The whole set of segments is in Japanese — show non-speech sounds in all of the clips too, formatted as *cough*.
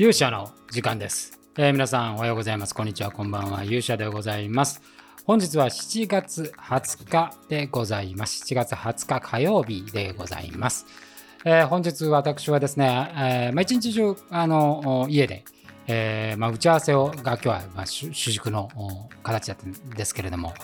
勇者の時間です、えー、皆さんおはようございます。こんにちはこんばんは。勇者でございます。本日は7月20日でございます。7月20日火曜日でございます、えー、本日私はですね、えーまあ、一日中あの家でえーまあ、打ち合わせをが今日は、まあ、主軸の形だったんですけれども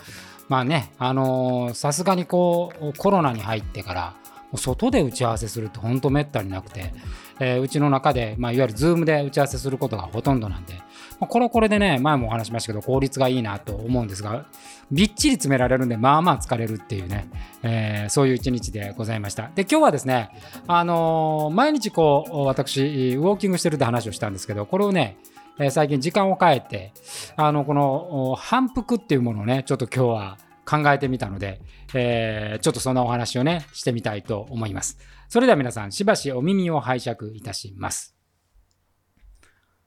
まあねあのさすがにこうコロナに入ってから外で打ち合わせするって本当めったになくて、えー、うちの中で、まあ、いわゆる Zoom で打ち合わせすることがほとんどなんで、まあ、これこれでね、前もお話しましたけど、効率がいいなと思うんですが、びっちり詰められるんで、まあまあ疲れるっていうね、えー、そういう一日でございました。で、今日はですね、あのー、毎日こう、私、ウォーキングしてるって話をしたんですけど、これをね、え最近時間を変えて、あの、この反復っていうものをね、ちょっと今日は考えてみたので、えー、ちょっとそんなお話をね、してみたいと思います。それでは皆さん、しばしお耳を拝借いたします。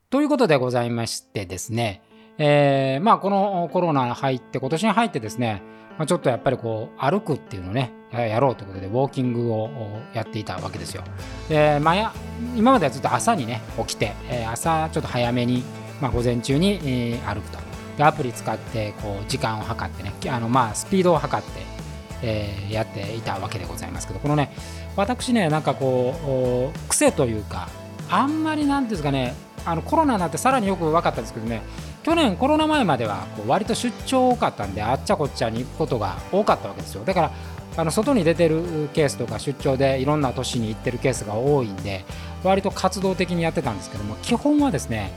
ということでございましてですね、えー、まあこのコロナ入って、今年に入ってですね、まあ、ちょっとやっぱりこう歩くっていうのをね、やろうということでウォーキングをやっていたわけですよ。で、まあ、今まではずっと朝にね、起きて、えー、朝ちょっと早めに、まあ、午前中に、歩くと。アプリ使ってこう時間を測ってねあのまあスピードを測って、えー、やっていたわけでございますけどこのね私ねなんかこう癖というかあんまりなんですかねあのコロナになってさらによく分かったんですけどね去年コロナ前まではこう割と出張多かったんであっちゃこっちゃに行くことが多かったわけですよだからあの外に出てるケースとか出張でいろんな都市に行ってるケースが多いんで割と活動的にやってたんですけども基本はですね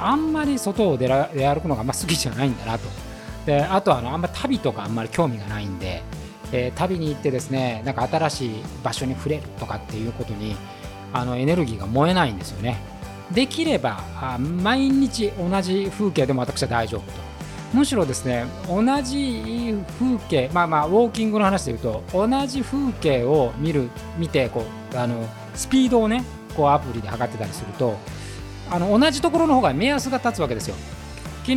あんまり外を出歩くのがあんま好きじゃないんだなと。であとはあのあんまり旅とかあんまり興味がないんで、えー、旅に行ってですねなんか新しい場所に触れるとかっていうことにあのエネルギーが燃えないんですよね。できればあ毎日同じ風景でも私は大丈夫と。むしろですね同じ風景まあまあウォーキングの話で言うと同じ風景を見る見てこうあのスピードをねこうアプリで測ってたりするとあの同じところの方が目安が立つわけですよ。昨日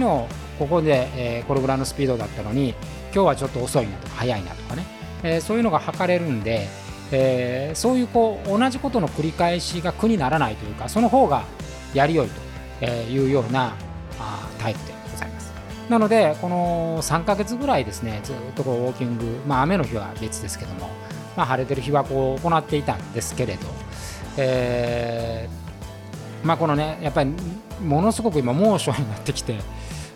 ここで、えー、これぐらいのスピードだったのに今日はちょっと遅いなとか速いなとかね、えー、そういうのが測れるんで、えー、そういうこう同じことの繰り返しが苦にならないというかその方がやりよいというようなあタイプでございます。なのでこの3ヶ月ぐらいですねずっとこうウォーキング、まあ、雨の日は別ですけども、まあ、晴れてる日はこう行っていたんですけれど、えーまあこのねやっぱりものすごく今猛暑になってきて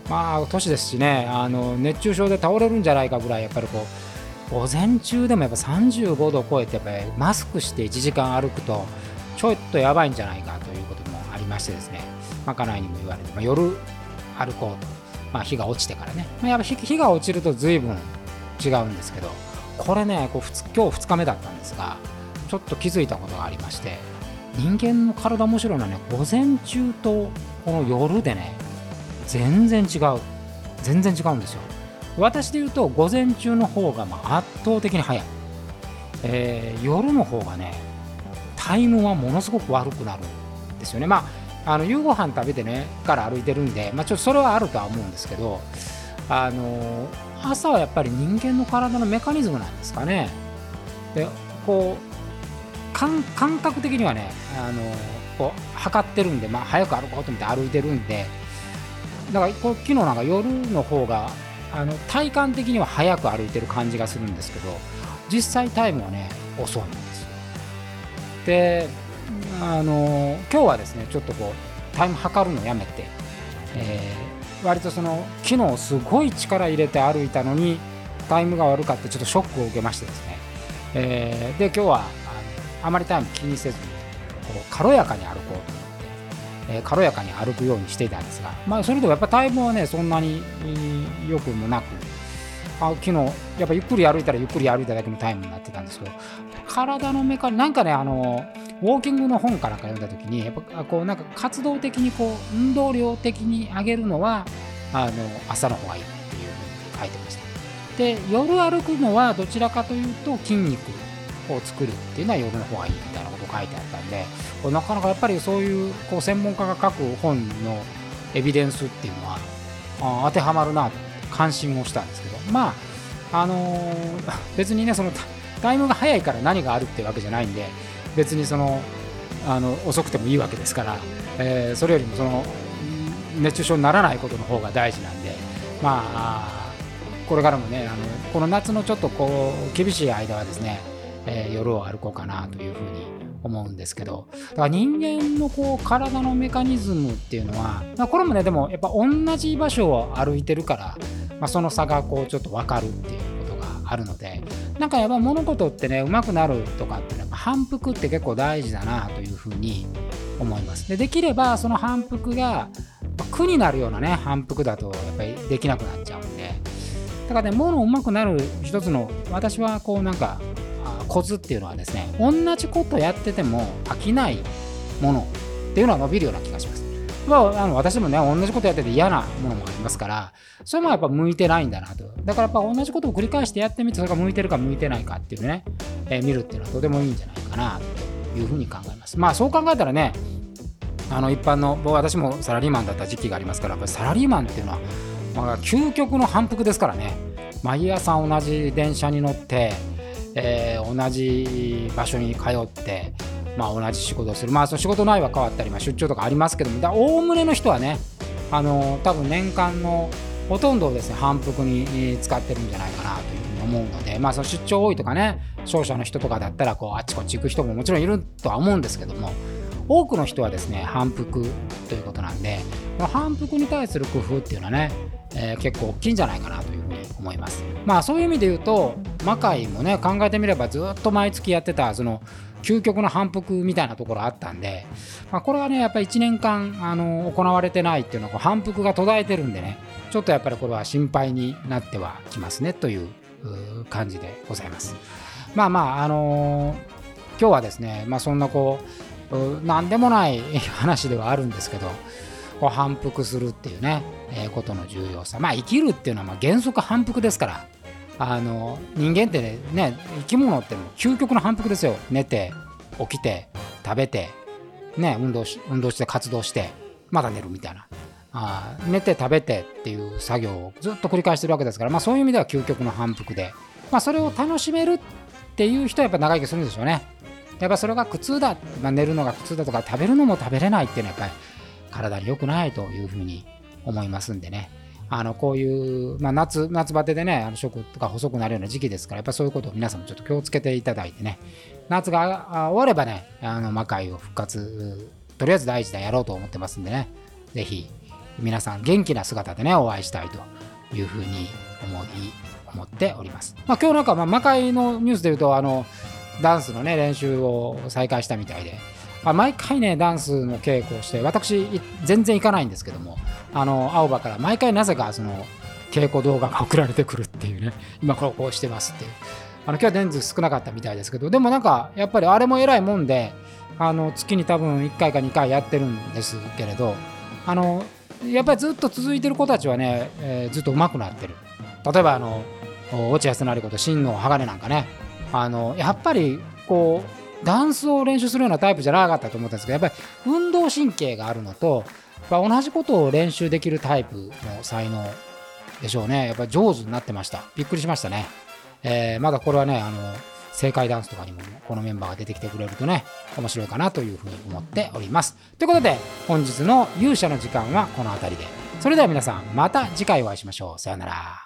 まあ年ですしねあの熱中症で倒れるんじゃないかぐらいやっぱりこう午前中でもやっぱ35度を超えてやっぱりマスクして1時間歩くとちょっとやばいんじゃないかということもありましてですね、まあ、家内にも言われて、まあ、夜歩こうと、まあ、日が落ちてからね、まあ、やっぱ日が落ちると随分違うんですけどこれねこう今日2日目だったんですがちょっと気づいたことがありまして人間の体面白いのはね午前中とこの夜でね全然違う。全然違うんですよ。私で言うと午前中の方がま圧倒的に早い、えー、夜の方がねタイムはものすごく悪くなるんですよね。まああの夕ご飯食べてねから歩いてるんで、まあ、ちょっとそれはあるとは思うんですけどあの朝はやっぱり人間の体のメカニズムなんですかね。でこう感覚的にはねあのこう測ってるんで、まあ、早く歩こうと思って歩いてるんでだからこ昨日なんか夜の方があの体感的には早く歩いてる感じがするんですけど実際タイムはね遅いんですよ。であの今日はですねちょっとこうタイム測るのやめて、えー、割とその昨日すごい力入れて歩いたのにタイムが悪かってちょっとショックを受けましてですね、えー、で今日はあのあまりタイム気にせずにこう軽やかに歩こうと、えー、軽やかに歩くようにしていたんですが、まあ、それでもやっぱタイムはねそんなに良くもなくあ昨日やっぱゆっくり歩いたらゆっくり歩いただけのタイムになってたんですけど体のメカニなんかねあのウォーキングの本かなんか読んだ時にやっぱこうなんか活動的にこう運動量的に上げるのはあの朝の方がいいっていうふうに書いてました。で夜歩くのはどちらかというと筋肉を作るっていうのは夜の方がいいみたいなこと書いてあったんでなかなかやっぱりそういうこう専門家が書く本のエビデンスっていうのは当てはまるなと関心をしたんですけどまああのー、*laughs* 別にねそのタイムが速いから何があるっていうわけじゃないんで別にそのあの遅くてもいいわけですから、えー、それよりもその熱中症にならないことの方が大事なんでまあこれからもねあのこの夏のちょっとこう厳しい間はですね、えー、夜を歩こうかなというふうに思うんですけどだから人間のこう体のメカニズムっていうのは、まあ、これもねでもやっぱ同じ場所を歩いてるから、まあ、その差がこうちょっと分かるっていうことがあるのでなんかやっぱ物事ってねうまくなるとかっていうのは反復って結構大事だなというふうに思います。でできればその反復が苦になるようなね反復だとやっぱりできなくなっちゃうんで。だからね物うまくなる一つの私はこうなんかコツっていうのはですね同じことやってても飽きないものっていうのは伸びるような気がします。まあ、あの私もね同じことやってて嫌なものもありますからそれもやっぱ向いてないんだなと。だからやっぱ同じことを繰り返してやってみてそれが向いてるか向いてないかっていうね、えー、見るっていうのはとてもいいんじゃないかなというふうに考えます。まあそう考えたらねあの一般の私もサラリーマンだった時期がありますからやっぱサラリーマンっていうのは、まあ、究極の反復ですからね。毎朝同じ電車に乗ってえー、同じ場所に通って、まあ、同じ仕事をする、まあ、その仕事内容は変わったり、まあ、出張とかありますけども、おおむねの人はね、あの多分年間のほとんどをですね反復に使ってるんじゃないかなというふうに思うので、まあ、その出張多いとかね、商社の人とかだったらこうあっちこっち行く人ももちろんいるとは思うんですけども、多くの人はですね反復ということなんで、反復に対する工夫っていうのはね、えー、結構大きいんじゃないかなというふうに思います。まあそういう意味で言うと魔界もね考えてみればずっと毎月やってたその究極の反復みたいなところあったんで、まあ、これはねやっぱり1年間あの行われてないっていうのは反復が途絶えてるんでねちょっとやっぱりこれは心配になってはきますねという感じでございます。まあまああのー、今日はですね、まあ、そんなこう何でもない *laughs* 話ではあるんですけどこう反復するっていうね、えー、ことの重要さ。まあ生きるっていうのはまあ原則反復ですから。あの人間ってねね生き物っても究極の反復ですよ。寝て起きて食べてね運動し運動して活動してまた寝るみたいな。あ寝て食べてっていう作業をずっと繰り返してるわけですから、まあ、そういう意味では究極の反復で、まあ、それを楽しめるっていう人はやっぱ長生きするんでしょうね。やっぱそれが苦痛だ、まあ、寝るのが苦痛だとか食べるのも食べれないっていうのはやっぱり体に良くないというふうに思いますんでね。あのこういう、まあ、夏夏バテでねあの食が細くなるような時期ですからやっぱそういうことを皆さんもちょっと気をつけていただいてね。夏が終わればねあの魔界を復活とりあえず第一弾やろうと思ってますんでね。是非皆さん元気な姿でねお会いしたいというふうに思い思っております、まあ、今日なんか、ま、魔界のニュースで言うとあのダンスのね練習を再開したみたいで。あ、毎回ねダンスの稽古をして私全然行かないんですけどもあの青葉から毎回なぜかその稽古動画が送られてくるっていうね今こうしてますっていう。あの今日は人数少なかったみたいですけどでもなんかやっぱりあれも偉いもんであの月に多分1回か2回やってるんですけれどあのやっぱりずっと続いてる子たちはね、えー、ずっと上手くなってる。例えばあの落合成子と真の鋼なんかね。あのやっぱりこうダンスを練習するようなタイプじゃなかったと思ったんですけどやっぱり運動神経があるのと同じことを練習できるタイプの才能でしょうね。やっぱり上手になってました。びっくりしましたね、えー、まだこれはねあの正解ダンスとかにもこのメンバーが出てきてくれるとね面白いかなというふうに思っております。ということで本日の勇者の時間はこの辺りで。それでは皆さんまた次回お会いしましょう。さようなら。